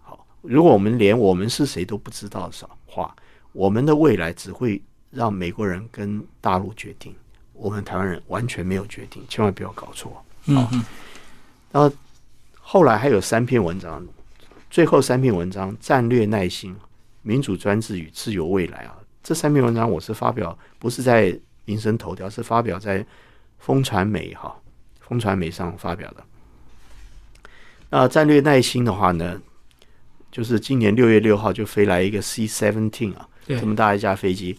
好，如果我们连我们是谁都不知道的话，我们的未来只会让美国人跟大陆决定，我们台湾人完全没有决定，千万不要搞错。嗯嗯，然后后来还有三篇文章，最后三篇文章：战略耐心、民主专制与自由未来啊。这三篇文章我是发表，不是在民生头条，是发表在风传媒哈，风传媒上发表的。那战略耐心的话呢，就是今年六月六号就飞来一个 C seventeen 啊，对这么大一架飞机，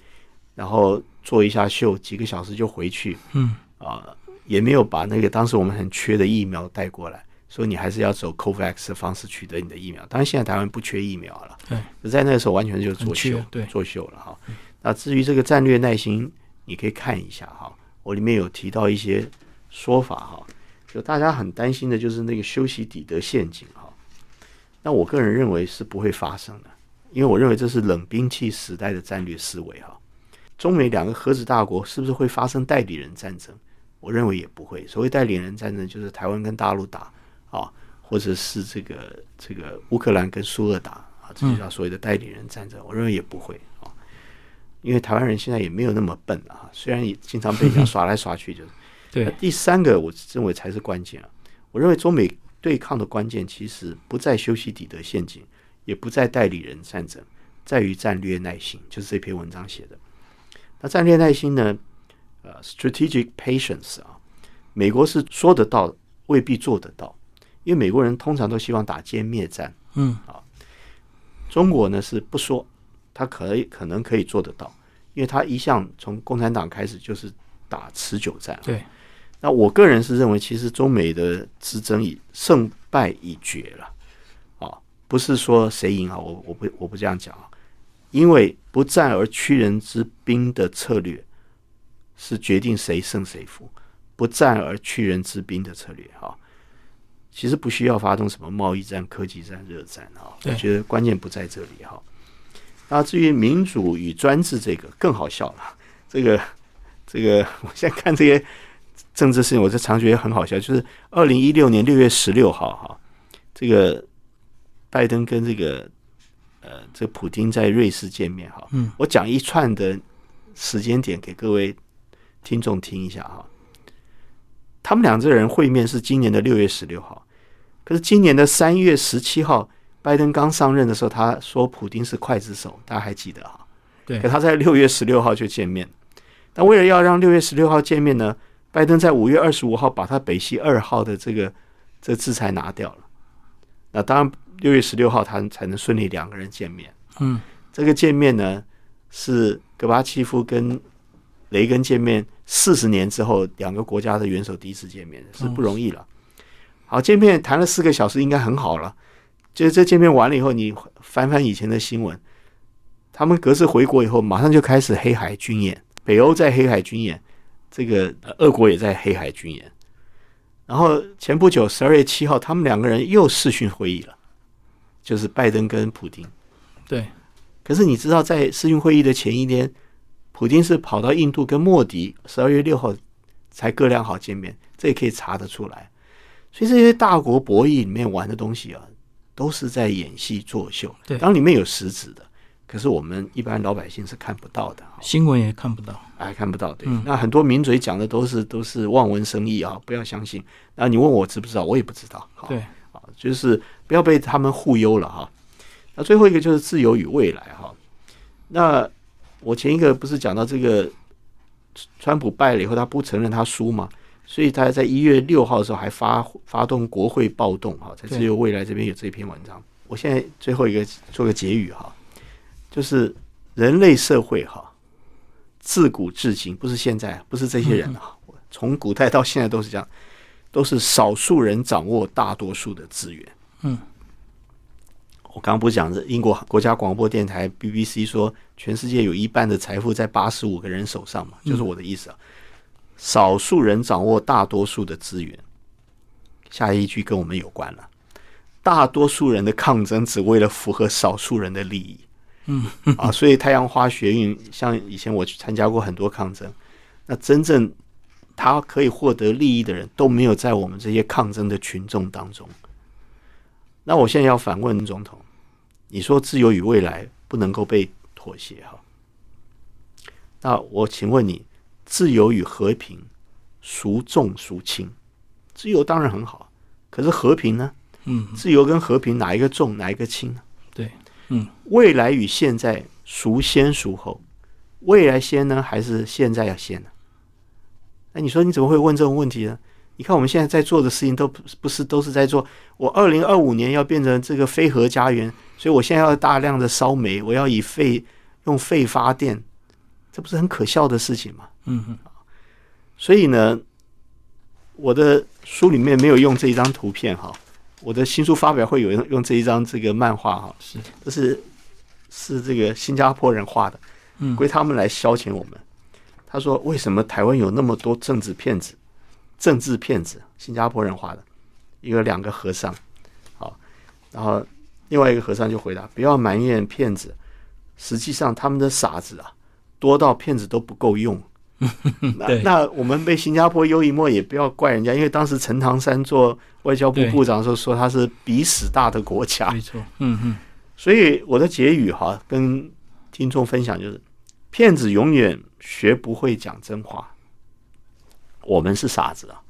然后做一下秀，几个小时就回去。嗯啊、也没有把那个当时我们很缺的疫苗带过来，所以你还是要走 COVAX 的方式取得你的疫苗。当然，现在台湾不缺疫苗了，对，可在那个时候完全就是作秀缺，对作秀了哈。那至于这个战略耐心，你可以看一下哈，我里面有提到一些说法哈，就大家很担心的就是那个休息底德陷阱哈。那我个人认为是不会发生的，因为我认为这是冷兵器时代的战略思维哈。中美两个核子大国是不是会发生代理人战争？我认为也不会。所谓代理人战争，就是台湾跟大陆打啊，或者是这个这个乌克兰跟苏俄打啊，这就叫所谓的代理人战争。我认为也不会啊，因为台湾人现在也没有那么笨啊，虽然也经常被人家 <laughs> 耍来耍去，就是。那对，第三个，我认为才是关键啊。我认为中美对抗的关键其实不在修昔底德陷阱，也不在代理人战争，在于战略耐心，就是这篇文章写的。那战略耐心呢？呃，strategic patience 啊，美国是说得到，未必做得到，因为美国人通常都希望打歼灭战，嗯。中国呢是不说，他可以可能可以做得到，因为他一向从共产党开始就是打持久战、啊。对，那我个人是认为，其实中美的之争已胜败已决了，啊，不是说谁赢啊，我我不我不这样讲啊，因为不战而屈人之兵的策略是决定谁胜谁负，不战而屈人之兵的策略哈、其实不需要发动什么贸易战、科技战、热战啊，我觉得关键不在这里哈。那至于民主与专制这个更好笑了，<laughs> 这个这个 <laughs> 我现在看这些政治事情，我就常觉得很好笑。就是二零一六年六月十六号哈，这个拜登跟这个呃这个普京在瑞士见面哈，嗯，我讲一串的时间点给各位听众听一下哈。他们两个人会面是今年的六月十六号，可是今年的三月十七号，拜登刚上任的时候，他说普京是刽子手，大家还记得哈？对可他在六月十六号就见面，但为了要让六月十六号见面呢，拜登在五月二十五号把他北溪二号的这个这个制裁拿掉了。那当然，六月十六号他才能顺利两个人见面。嗯，这个见面呢是戈巴契夫跟雷根见面四十年之后，两个国家的元首第一次见面，是不容易了。好，见面谈了四个小时，应该很好了。就是这见面完了以后，你翻翻以前的新闻，他们各自回国以后，马上就开始黑海军演，北欧在黑海军演，这个呃俄国也在黑海军演。然后前不久十二月七号，他们两个人又视讯会议了，就是拜登跟普京。对，可是你知道，在视讯会议的前一天，普京是跑到印度跟莫迪十二月六号才各量好见面，这也可以查得出来。所以这些大国博弈里面玩的东西啊，都是在演戏作秀。对当然里面有实质的，可是我们一般老百姓是看不到的啊，新闻也看不到。哎，看不到。对，嗯那很多名嘴讲的都是都是望文生义啊，不要相信。那你问我知不知道，我也不知道。好对，啊，就是不要被他们忽悠了哈。那最后一个就是自由与未来哈。那我前一个不是讲到这个川普败了以后，他不承认他输嘛，所以他在一月六号的时候还发发动国会暴动哈，在对自由未来这边有这篇文章。我现在最后一个做个结语哈，就是人类社会哈，自古至今不是现在，不是这些人啊，从古代到现在都是这样，都是少数人掌握大多数的资源。嗯，我刚刚不是讲这英国国家广播电台 BBC 说，全世界有一半的财富在八十五个人手上嘛，就是我的意思啊。少数人掌握大多数的资源，下一句跟我们有关了。大多数人的抗争只为了符合少数人的利益。嗯啊，所以太阳花学运，像以前我去参加过很多抗争，那真正他可以获得利益的人都没有在我们这些抗争的群众当中。那我现在要反问总统，你说自由与未来不能够被妥协哈？那我请问你，自由与和平孰重孰轻？自由当然很好，可是和平呢？嗯，自由跟和平哪一个重，哪一个轻呢？对，嗯，未来与现在孰先孰后？未来先呢，还是现在要先呢？那你说你怎么会问这种问题呢？你看我们现在在做的事情都不不是都是在做，我二零二五年要变成这个非核家园，所以我现在要大量的烧煤，我要以废用废发电，这不是很可笑的事情吗？嗯哼，所以呢，我的书里面没有用这一张图片哈，我的新书发表会有用用这一张这个漫画哈，是，这是是这个新加坡人画的，嗯归他们来消遣我们。他说：“为什么台湾有那么多政治骗子？政治骗子，新加坡人画的，一个两个和尚，好，然后另外一个和尚就回答：不要埋怨骗子，实际上他们的傻子啊，多到骗子都不够用。<laughs> 那那我们被新加坡优一墨也不要怪人家，因为当时陈唐山做外交部部长的时候说他是比屎大的国家，没错，嗯嗯，所以我的结语哈，跟听众分享就是：骗子永远学不会讲真话，我们是傻子啊，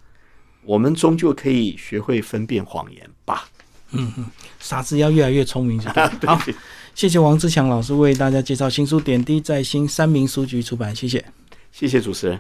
我们终究可以学会分辨谎言吧。傻子要越来越聪明，是吧？好，谢谢王志强老师为大家介绍新书《点滴在心》，三明书局出版，谢谢。谢谢主持人。